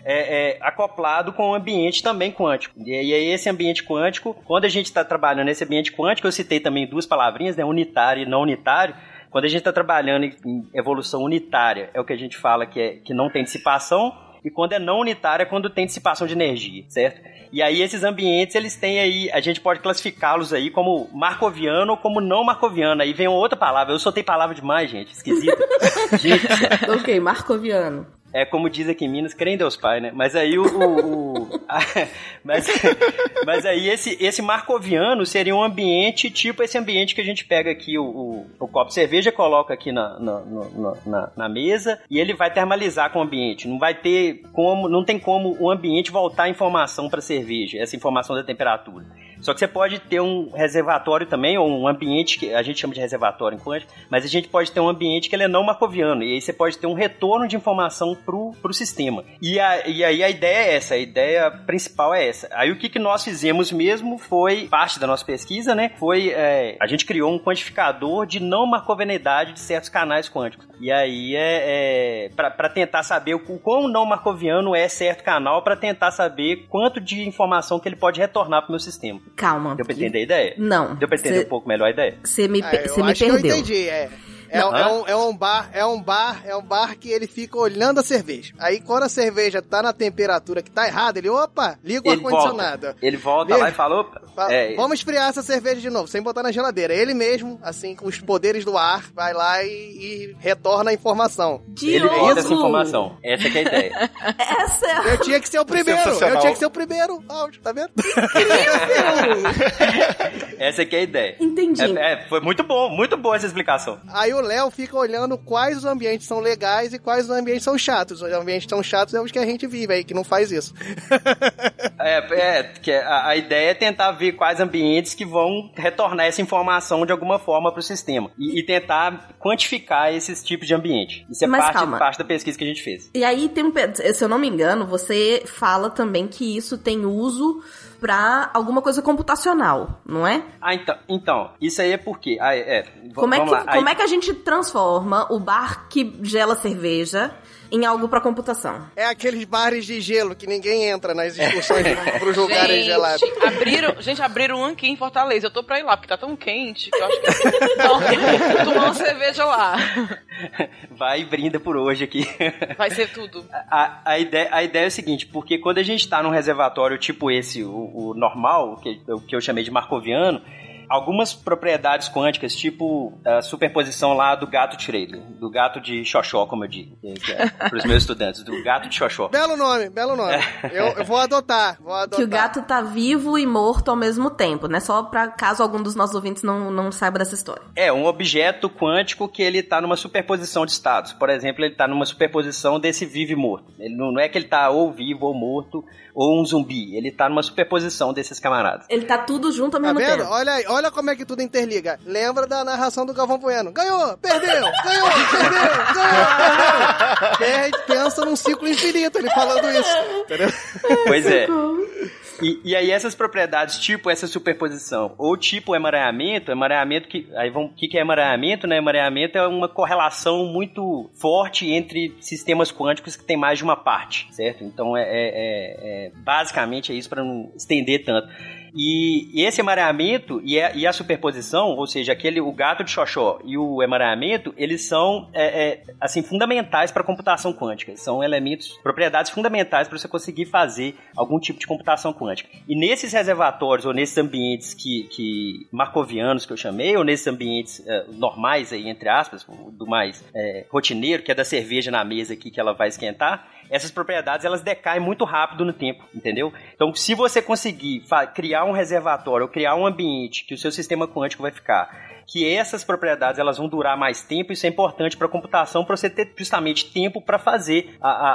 [SPEAKER 4] é, é, acoplado com o ambiente também quântico. E aí esse ambiente quântico, quando a gente está trabalhando nesse ambiente quântico, eu citei também duas palavrinhas, né, unitário e não unitário. Quando a gente está trabalhando em evolução unitária, é o que a gente fala que, é, que não tem dissipação, e quando é não unitária é quando tem dissipação de energia, certo? E aí esses ambientes, eles têm aí, a gente pode classificá-los aí como marcoviano ou como não marcoviano. Aí vem outra palavra, eu soltei palavra demais, gente, esquisita. gente,
[SPEAKER 1] ok, Marcoviano.
[SPEAKER 4] É como diz aqui em Minas, crê em Deus Pai, né? Mas aí o, o- o- mas, mas aí esse, esse marcoviano seria um ambiente tipo esse ambiente que a gente pega aqui o, o, o copo de cerveja, coloca aqui na, na, na, na, na mesa e ele vai termalizar com o ambiente. Não vai ter como, não tem como o ambiente voltar a informação para a cerveja, essa informação da temperatura. Só que você pode ter um reservatório também, ou um ambiente que a gente chama de reservatório em quântica, mas a gente pode ter um ambiente que ele é não marcoviano, e aí você pode ter um retorno de informação pro, pro sistema. E, a, e aí a ideia é essa, a ideia principal é essa. Aí o que, que nós fizemos mesmo foi, parte da nossa pesquisa, né, foi, é, a gente criou um quantificador de não marcovianidade de certos canais quânticos. E aí é, é para tentar saber o quão não marcoviano é certo canal, para tentar saber quanto de informação que ele pode retornar pro meu sistema.
[SPEAKER 1] Calma.
[SPEAKER 4] Deu pra entender a ideia?
[SPEAKER 1] Não.
[SPEAKER 4] Deu pra entender
[SPEAKER 1] Cê-
[SPEAKER 4] um pouco melhor a ideia?
[SPEAKER 1] Você me,
[SPEAKER 2] Ah,
[SPEAKER 1] pe-
[SPEAKER 2] eu
[SPEAKER 1] cê me perdeu.
[SPEAKER 2] eu entendi, é. É, é um, é um bar, é um bar, é um bar que ele fica olhando a cerveja. Aí quando a cerveja tá na temperatura que tá errada, ele, opa, liga o
[SPEAKER 4] Ele
[SPEAKER 2] ar-condicionado.
[SPEAKER 4] volta, ele volta
[SPEAKER 2] Ele-
[SPEAKER 4] lá e falou.
[SPEAKER 2] Fa-
[SPEAKER 4] É,
[SPEAKER 2] Vamos esfriar essa cerveja de novo, sem botar na geladeira. Ele mesmo, assim, com os poderes do ar, vai lá e, e retorna a informação.
[SPEAKER 4] ele volta
[SPEAKER 1] Diogo!
[SPEAKER 4] essa informação. Essa que é a ideia.
[SPEAKER 1] Essa é a
[SPEAKER 2] Eu tinha que ser o primeiro, eu tinha que ser o primeiro áudio, tá vendo?
[SPEAKER 4] Essa que é a ideia.
[SPEAKER 1] Entendi.
[SPEAKER 4] É, é, foi muito bom, muito boa essa explicação.
[SPEAKER 2] Aí o Léo fica olhando quais os ambientes são legais e quais os ambientes são chatos. Os ambientes são chatos é os que a gente vive aí, que não faz isso.
[SPEAKER 4] É, é que a, a ideia é tentar ver quais ambientes que vão retornar essa informação de alguma forma para o sistema e, e tentar quantificar esses tipos de ambiente. Isso é
[SPEAKER 1] Mas
[SPEAKER 4] parte,
[SPEAKER 1] calma.
[SPEAKER 4] parte da pesquisa que a gente fez.
[SPEAKER 1] E aí tem um, se eu não me engano, você fala também que isso tem uso pra alguma coisa computacional, não é?
[SPEAKER 4] Ah, então, então isso aí é porque. Ah, é, v-
[SPEAKER 1] Como é, que,
[SPEAKER 4] lá.
[SPEAKER 1] como
[SPEAKER 4] Aí-
[SPEAKER 1] é que a gente transforma o bar que gela cerveja em algo pra computação?
[SPEAKER 2] É aqueles bares de gelo que ninguém entra nas excursões pros lugares
[SPEAKER 3] Gente,
[SPEAKER 2] gelados.
[SPEAKER 3] abriram, gente, abriram um aqui em Fortaleza. Eu tô pra ir lá, porque tá tão quente que eu acho que então, tomar uma cerveja lá.
[SPEAKER 4] Vai e brinda por hoje aqui.
[SPEAKER 3] Vai ser tudo.
[SPEAKER 4] A, a, ideia, a ideia é o seguinte, porque quando a gente está num reservatório tipo esse, o, o normal, que, o que eu chamei de marcoviano, algumas propriedades quânticas, tipo a superposição lá do gato Schrader, do gato de Xoxó, como eu digo, é, para os meus estudantes, do gato de Xoxó.
[SPEAKER 2] Belo nome, belo nome. Eu, eu vou adotar, vou adotar.
[SPEAKER 1] Que o gato tá vivo e morto ao mesmo tempo, né? Só pra caso algum dos nossos ouvintes não, não saiba dessa história.
[SPEAKER 4] É, um objeto quântico que ele está numa superposição de estados. Por exemplo, ele está numa superposição desse vivo e morto. Ele não, não é que ele está ou vivo ou morto, ou um zumbi. Ele está numa superposição desses camaradas.
[SPEAKER 1] Ele tá tudo junto ao
[SPEAKER 2] Tá
[SPEAKER 1] mesmo
[SPEAKER 2] vendo?
[SPEAKER 1] tempo.
[SPEAKER 2] Olha aí, olha como é que tudo interliga. Lembra da narração do Galvão Bueno. Ganhou, perdeu, ganhou, perdeu, ganhou, perdeu. Pensa num ciclo infinito ele falando isso.
[SPEAKER 4] Pois é. E, e aí essas propriedades, tipo essa superposição, ou tipo emaranhamento, emaranhamento que. Aí vamos. O que, que é emaranhamento, né? Emaranhamento é uma correlação muito forte entre sistemas quânticos que tem mais de uma parte, certo? Então é, é- é- é- basicamente é isso para não estender tanto. E, e esse emaranhamento e a, e a superposição, ou seja, aquele o gato de xoxó e o emaranhamento, eles são é, é, assim fundamentais para a computação quântica. São elementos, propriedades fundamentais para você conseguir fazer algum tipo de computação quântica. E nesses reservatórios ou nesses ambientes que, que marcovianos que eu chamei, ou nesses ambientes é, normais aí entre aspas, do mais é, rotineiro, que é da cerveja na mesa aqui que ela vai esquentar, essas propriedades elas decaem muito rápido no tempo, entendeu? Então, se você conseguir criar um reservatório ou criar um ambiente que o seu sistema quântico vai ficar, que essas propriedades elas vão durar mais tempo, isso é importante para a computação, para você ter justamente tempo para fazer a- a-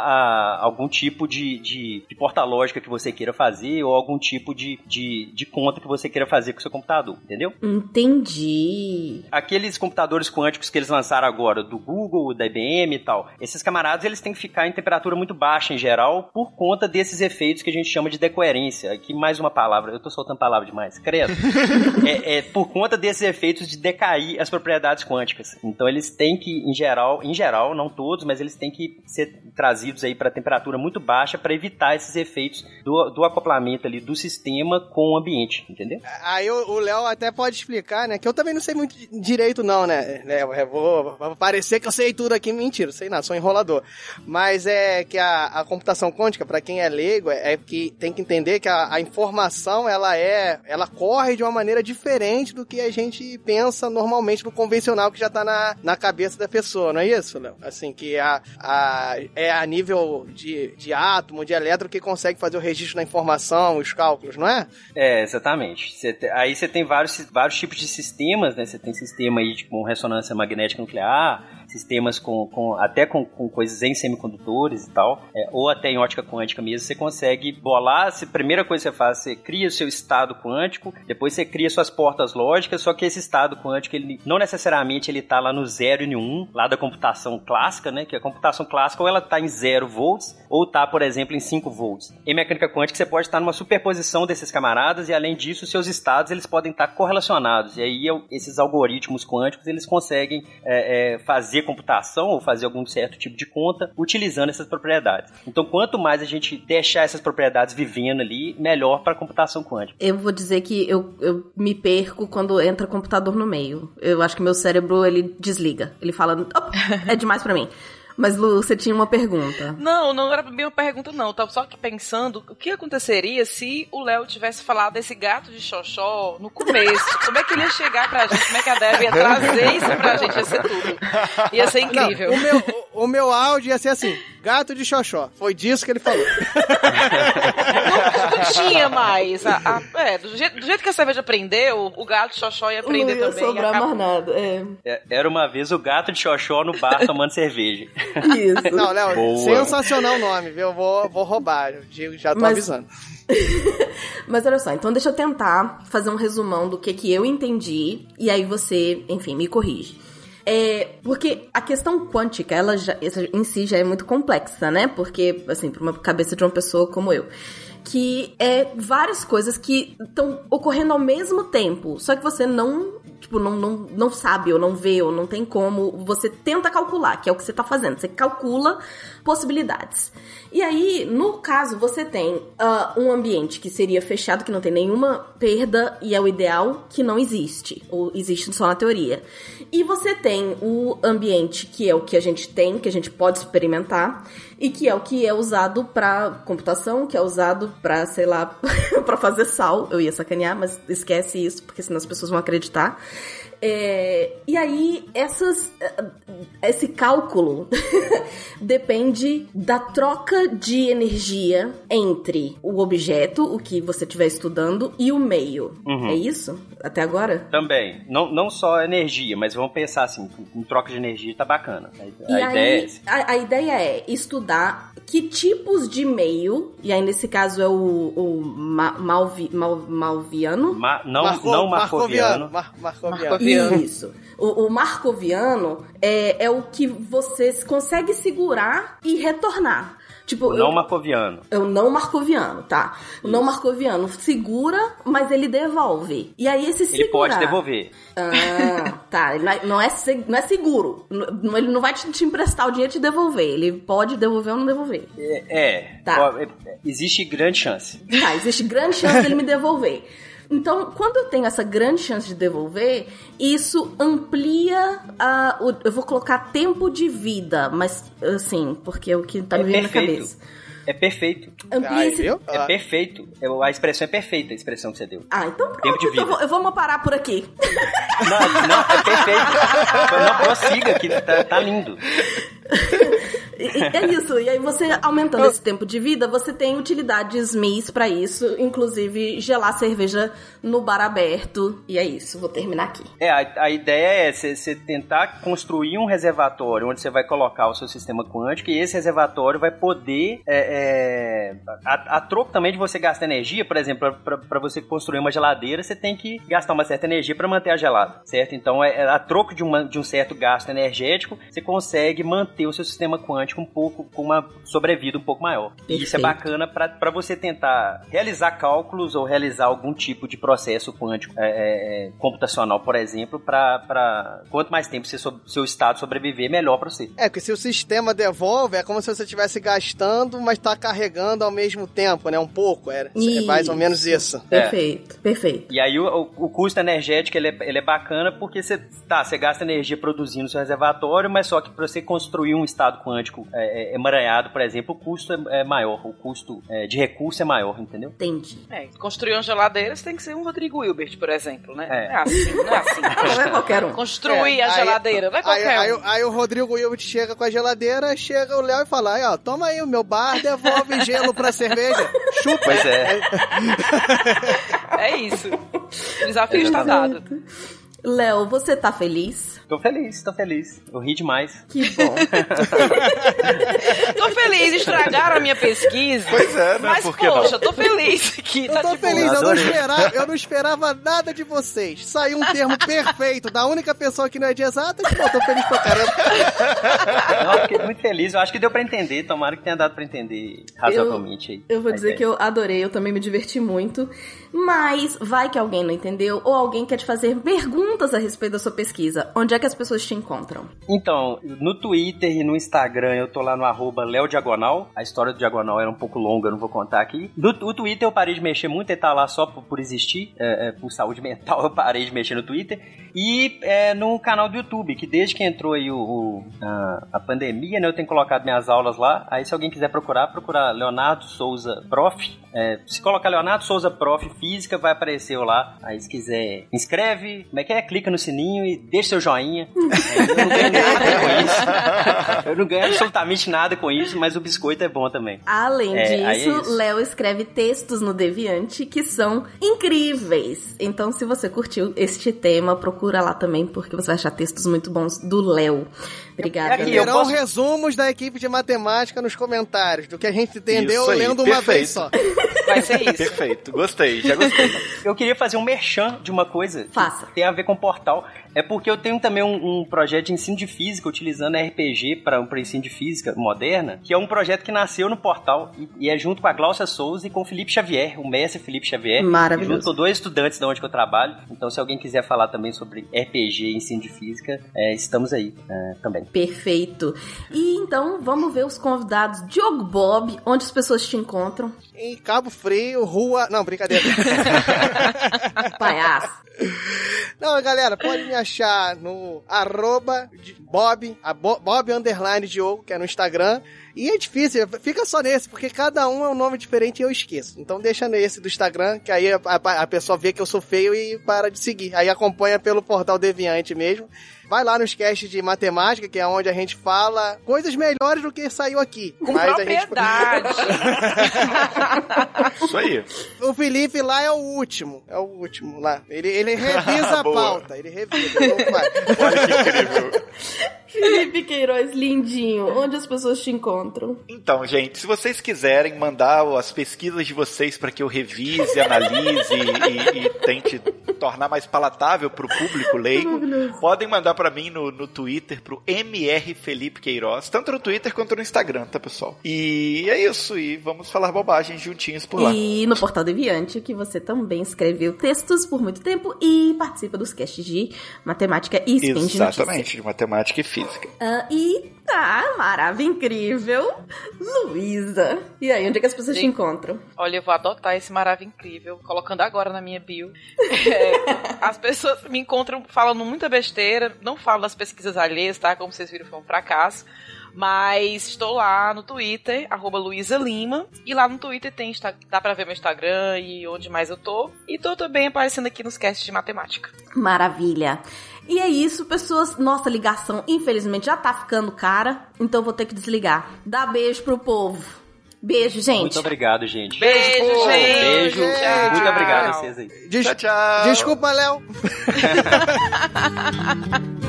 [SPEAKER 4] a- algum tipo de, de, de porta-lógica que você queira fazer ou algum tipo de, de, de conta que você queira fazer com o seu computador, entendeu?
[SPEAKER 1] Entendi.
[SPEAKER 4] aqueles computadores quânticos que eles lançaram agora, do Google, da IBM e tal, esses camaradas eles têm que ficar em temperatura muito baixa em geral por conta desses efeitos que a gente chama de decoerência. Aqui mais uma palavra, eu tô soltando palavra demais, credo. é, é por conta desses efeitos de decair as propriedades quânticas. Então eles têm que, em geral, em geral, não todos, mas eles têm que ser trazidos aí para temperatura muito baixa para evitar esses efeitos do, do acoplamento ali do sistema com o ambiente, entendeu?
[SPEAKER 2] Aí o Léo até pode explicar, né? Que eu também não sei muito di- direito, não, né? eu vou, vai parecer que eu sei tudo aqui. Mentira, sei nada, sou enrolador. Mas é que a, a computação quântica, para quem é leigo, é, é que tem que entender que a, a, informação ela é, ela corre de uma maneira diferente do que a gente pensa normalmente no convencional que já tá na, na cabeça da pessoa, não é isso, Léo? Assim, que a, a, é a nível de, de átomo, de elétron que consegue fazer o registro da informação, os cálculos, não é?
[SPEAKER 4] É, exatamente. Te, aí você tem vários, vários tipos de sistemas, né? Você tem sistema aí tipo ressonância magnética nuclear, sistemas com, com até com, com, coisas em semicondutores e tal, é, ou até em ótica quântica mesmo, você consegue bolar. A primeira coisa que você faz, você cria o seu estado quântico, depois você cria suas portas lógicas, só que esse estado quântico, ele não necessariamente ele tá lá no 0 e no 1, um, lá da computação clássica, né? Que a computação clássica ou ela tá em 0 volts, ou tá, por exemplo, em 5 volts. Em mecânica quântica, você pode estar numa superposição desses camaradas e, além disso, seus estados eles podem estar correlacionados. E aí, esses algoritmos quânticos, eles conseguem é, é, fazer fazer computação ou fazer algum certo tipo de conta utilizando essas propriedades. Então, quanto mais a gente deixar essas propriedades vivendo ali, melhor para a computação quântica.
[SPEAKER 1] Eu vou dizer que eu, eu me perco quando entra computador no meio. Eu acho que meu cérebro ele desliga. Ele fala, é demais para mim. Mas, Lu, você tinha uma pergunta.
[SPEAKER 3] Não, não era bem uma pergunta, não. Eu tava só aqui pensando o que aconteceria se o Léo tivesse falado desse gato de xoxó no começo. Como é que ele ia chegar pra gente? Como é que a Deb ia trazer isso pra gente? Ia ser tudo. Ia ser incrível.
[SPEAKER 2] Não, o, meu, o, o meu áudio ia ser assim: gato de xoxó. Foi disso que ele falou.
[SPEAKER 3] não, não tinha mais. A, a, é, do, jeito, do, jeito, que a cerveja aprendeu, o gato de xoxó ia aprender
[SPEAKER 1] não ia
[SPEAKER 3] também.
[SPEAKER 1] Sobrar mais nada.
[SPEAKER 4] É. Era uma vez o gato de xoxó no bar tomando cerveja.
[SPEAKER 1] Isso.
[SPEAKER 2] Não, Léo, sensacional o nome, viu? Eu vou, vou roubar, eu já tô Mas... avisando.
[SPEAKER 1] Mas olha só, então deixa eu tentar fazer um resumão do que, que eu entendi e aí você, enfim, me corrige. É, porque a questão quântica, ela já, em si já é muito complexa, né? Porque, assim, para uma cabeça de uma pessoa como eu que é várias coisas que estão ocorrendo ao mesmo tempo, só que você não, tipo, não, não, não sabe ou não vê ou não tem como, você tenta calcular, que é o que você tá fazendo, você calcula possibilidades. E aí, no caso, você tem uh, um ambiente que seria fechado, que não tem nenhuma perda, e é o ideal que não existe, ou existe só na teoria. E você tem o ambiente que é o que a gente tem, que a gente pode experimentar, e que é o que é usado para computação, que é usado para, sei lá, para fazer sal. Eu ia sacanear, mas esquece isso, porque senão as pessoas vão acreditar. É, e aí, essas, esse cálculo depende da troca de energia entre o objeto, o que você estiver estudando, e o meio. Uhum. É isso? Até agora?
[SPEAKER 4] Também. Não, não só energia, mas vamos pensar assim, em troca de energia tá bacana.
[SPEAKER 1] A, a ideia é a, a, ideia é estudar que tipos de meio, e aí nesse caso é o, o ma, malvi, mal, malviano?
[SPEAKER 4] Ma, não, Marco, não marcoviano.
[SPEAKER 2] Marcoviano. marcoviano.
[SPEAKER 1] Isso. O, o marcoviano é, é o que você consegue segurar e retornar. Tipo,
[SPEAKER 4] o não eu, marcoviano.
[SPEAKER 1] É o não marcoviano, tá? O não marcoviano segura, mas ele devolve. E aí esse segura...
[SPEAKER 4] Ele pode devolver.
[SPEAKER 1] Ah, tá. Ele não é, não é seguro. Ele não vai te, te, emprestar o dinheiro e te devolver. Ele pode devolver ou não devolver.
[SPEAKER 4] É. é tá. É, existe grande chance.
[SPEAKER 1] Tá, existe grande chance dele me devolver. Então, quando eu tenho essa grande chance de devolver, isso amplia a. O, eu vou colocar tempo de vida, mas assim, porque é o que tá me é vindo na cabeça.
[SPEAKER 4] É perfeito.
[SPEAKER 1] Amplia esse...
[SPEAKER 4] É ah. perfeito. A expressão é perfeita, a expressão que você deu.
[SPEAKER 1] Ah, então pronto. Tempo de vida. Eu, vou, eu vou parar por aqui.
[SPEAKER 4] Não, não, é perfeito. Não prossiga, que tá, tá lindo.
[SPEAKER 1] é isso. E aí você aumentando esse tempo de vida, você tem utilidades MIS para isso, inclusive gelar cerveja no bar aberto. E é isso, vou terminar aqui.
[SPEAKER 4] É, a, a ideia é você tentar construir um reservatório onde você vai colocar o seu sistema quântico e esse reservatório vai poder, é, é, a, a, troco também de você gastar energia, por exemplo, para você construir uma geladeira, você tem que gastar uma certa energia para manter a gelada, certo? Então, é, é, a troco de, uma, de um certo gasto energético, você consegue manter o seu sistema quântico um pouco, com uma sobrevida um pouco maior. Perfeito. E isso é bacana para você tentar realizar cálculos ou realizar algum tipo de processo quântico é, é, é computacional, por exemplo, para quanto mais tempo seu, seu estado sobreviver, melhor para você.
[SPEAKER 2] É, porque se o sistema devolve, é como se você estivesse gastando, mas está carregando ao mesmo tempo, né? Um pouco. É, é mais ou menos isso.
[SPEAKER 1] Perfeito, é. perfeito.
[SPEAKER 4] E aí o, o, custo energético ele é, ele é bacana porque você, tá, você gasta energia produzindo seu reservatório, mas só que para você construir um estado quântico é, é, emaranhado, por exemplo, o custo é, é maior, o custo é, de recurso é maior, entendeu?
[SPEAKER 1] Entendi.
[SPEAKER 3] É, construir uma geladeira, você tem que ser um Rodrigo Hilbert, por exemplo, né?
[SPEAKER 4] É.
[SPEAKER 3] Não é assim, não é assim.
[SPEAKER 1] Não é qualquer um.
[SPEAKER 3] Construir
[SPEAKER 2] É,
[SPEAKER 3] a
[SPEAKER 2] aí-
[SPEAKER 3] geladeira, não é
[SPEAKER 2] Aí,
[SPEAKER 3] qualquer
[SPEAKER 2] aí,
[SPEAKER 3] um.
[SPEAKER 2] aí o Rodrigo Hilbert chega com a geladeira, chega o Léo e fala: aí, ó, toma aí o meu bar, devolve gelo pra cerveja. Chupa.
[SPEAKER 4] Pois é.
[SPEAKER 3] É isso. O desafio está dado.
[SPEAKER 1] Léo, você tá feliz?
[SPEAKER 4] Tô feliz, tô feliz. Eu ri demais.
[SPEAKER 1] Que bom.
[SPEAKER 3] Tô feliz, estragaram a minha pesquisa.
[SPEAKER 5] Pois é, né?
[SPEAKER 3] Mas,
[SPEAKER 5] Por que não?
[SPEAKER 3] poxa, tô feliz aqui.
[SPEAKER 2] Eu
[SPEAKER 3] tá
[SPEAKER 2] tô feliz, eu não, esperava, eu não esperava nada de vocês. Saiu um termo perfeito da única pessoa que não é de exatas. Pô, tô feliz pra caramba.
[SPEAKER 4] Não, eu fiquei muito feliz. Eu acho que deu pra entender. Tomara que tenha dado pra entender razoavelmente aí.
[SPEAKER 1] Eu vou dizer
[SPEAKER 4] ideia.
[SPEAKER 1] que eu adorei, eu também me diverti muito. Mas vai que alguém não entendeu ou alguém quer te fazer perguntas a respeito da sua pesquisa. Onde é que as pessoas te encontram?
[SPEAKER 4] Então, no Twitter e no Instagram eu tô lá no arroba Diagonal. A história do Diagonal era um pouco longa, eu não vou contar aqui. No o Twitter eu parei de mexer muito, ele tá lá só por, por existir, é, é, por saúde mental eu parei de mexer no Twitter. E é, no canal do YouTube, que desde que entrou aí o, o- a, a pandemia, né, eu tenho colocado minhas aulas lá. Aí se alguém quiser procurar, procurar Leonardo Souza Prof. É, se colocar Leonardo Souza Prof. Física, vai aparecer eu lá. Aí se quiser, inscreve, como é que é? Clica no sininho e deixa seu joinha. É, eu não ganho nada com isso. Eu não ganho absolutamente nada com isso, mas o biscoito é bom também.
[SPEAKER 1] Além
[SPEAKER 4] É, é
[SPEAKER 1] disso,
[SPEAKER 4] isso.
[SPEAKER 1] Léo escreve textos no Deviante que são incríveis. Então, se você curtiu este tema, procura lá também, porque você vai achar textos muito bons do Léo. Obrigada.
[SPEAKER 4] Aqui, eu posso-
[SPEAKER 2] resumos da equipe de matemática nos comentários, do que a gente entendeu lendo uma vez só.
[SPEAKER 3] Vai ser isso.
[SPEAKER 5] Perfeito, gostei, já gostei.
[SPEAKER 4] Eu queria fazer um merchan de uma coisa que
[SPEAKER 1] Faça.
[SPEAKER 4] tem a ver com portal. É porque eu tenho também um, um projeto de ensino de física utilizando RPG para um ensino de física moderna, que é um projeto que nasceu no portal e, e é junto com a Glaucia Souza e com o Felipe Xavier, o mestre Felipe Xavier.
[SPEAKER 1] Maravilhoso.
[SPEAKER 4] Junto com dois estudantes da onde que eu trabalho. Então, se alguém quiser falar também sobre RPG e ensino de física, é, estamos aí é, também.
[SPEAKER 1] Perfeito. E então, vamos ver os convidados. Diogo Bob, onde as pessoas te encontram?
[SPEAKER 2] Em Cabo Frio, rua. Não, brincadeira.
[SPEAKER 1] Palhaço.
[SPEAKER 2] Não, galera, pode me achar no arroba Bob, a Bo- Bob Underline Diogo, que é no Instagram. E é difícil, fica só nesse, porque cada um é um nome diferente e eu esqueço. Então deixa nesse do Instagram, que aí a, a- a pessoa vê que eu sou feio e para de seguir. Aí acompanha pelo portal Deviante mesmo. Vai lá nos casts de matemática, que é onde a gente fala coisas melhores do que saiu aqui.
[SPEAKER 3] Com
[SPEAKER 2] Mas a gente
[SPEAKER 3] propriedade.
[SPEAKER 5] Isso aí.
[SPEAKER 2] O Felipe lá é o último. É o último lá. Ele, ele revisa a pauta. Ele revisa.
[SPEAKER 5] Olha que incrível.
[SPEAKER 1] Felipe Queiroz, lindinho, onde as pessoas te encontram?
[SPEAKER 5] Então, gente, se vocês quiserem mandar as pesquisas de vocês para que eu revise, analise e, e- e tente tornar mais palatável para o público leigo, podem mandar para mim no, no Twitter, pro MR Felipe Queiroz, tanto no Twitter quanto no Instagram, tá, pessoal? E é isso, e vamos falar bobagens juntinhos por lá.
[SPEAKER 1] E no Portal Deviante, que você também escreveu textos por muito tempo e participa dos casts de matemática e spin de.
[SPEAKER 5] Exatamente, de matemática e física.
[SPEAKER 1] Ah, e tá, maravilha, incrível, Luísa. E aí, onde é que as pessoas te
[SPEAKER 3] Sim.
[SPEAKER 1] encontram?
[SPEAKER 3] Olha, eu vou adotar esse maravilha incrível, colocando agora na minha bio. É, as pessoas me encontram falando muita besteira, não falo das pesquisas alheias, tá? Como vocês viram, foi um fracasso. Mas estou lá no Twitter, arroba Luísa Lima. E lá no Twitter tem, dá pra ver meu Instagram e onde mais eu tô. E tô também aparecendo aqui nos casts de matemática.
[SPEAKER 1] Maravilha. E é isso, pessoas. Nossa ligação, infelizmente, já tá ficando cara, então eu vou ter que desligar. Dá beijo pro povo. Beijo, gente.
[SPEAKER 4] Muito obrigado, gente.
[SPEAKER 3] Beijo,
[SPEAKER 2] Pô,
[SPEAKER 3] gente!
[SPEAKER 4] Beijo.
[SPEAKER 2] gente.
[SPEAKER 4] Muito obrigado a vocês aí.
[SPEAKER 2] Des-
[SPEAKER 5] Tchau, tchau.
[SPEAKER 2] Desculpa, Léo.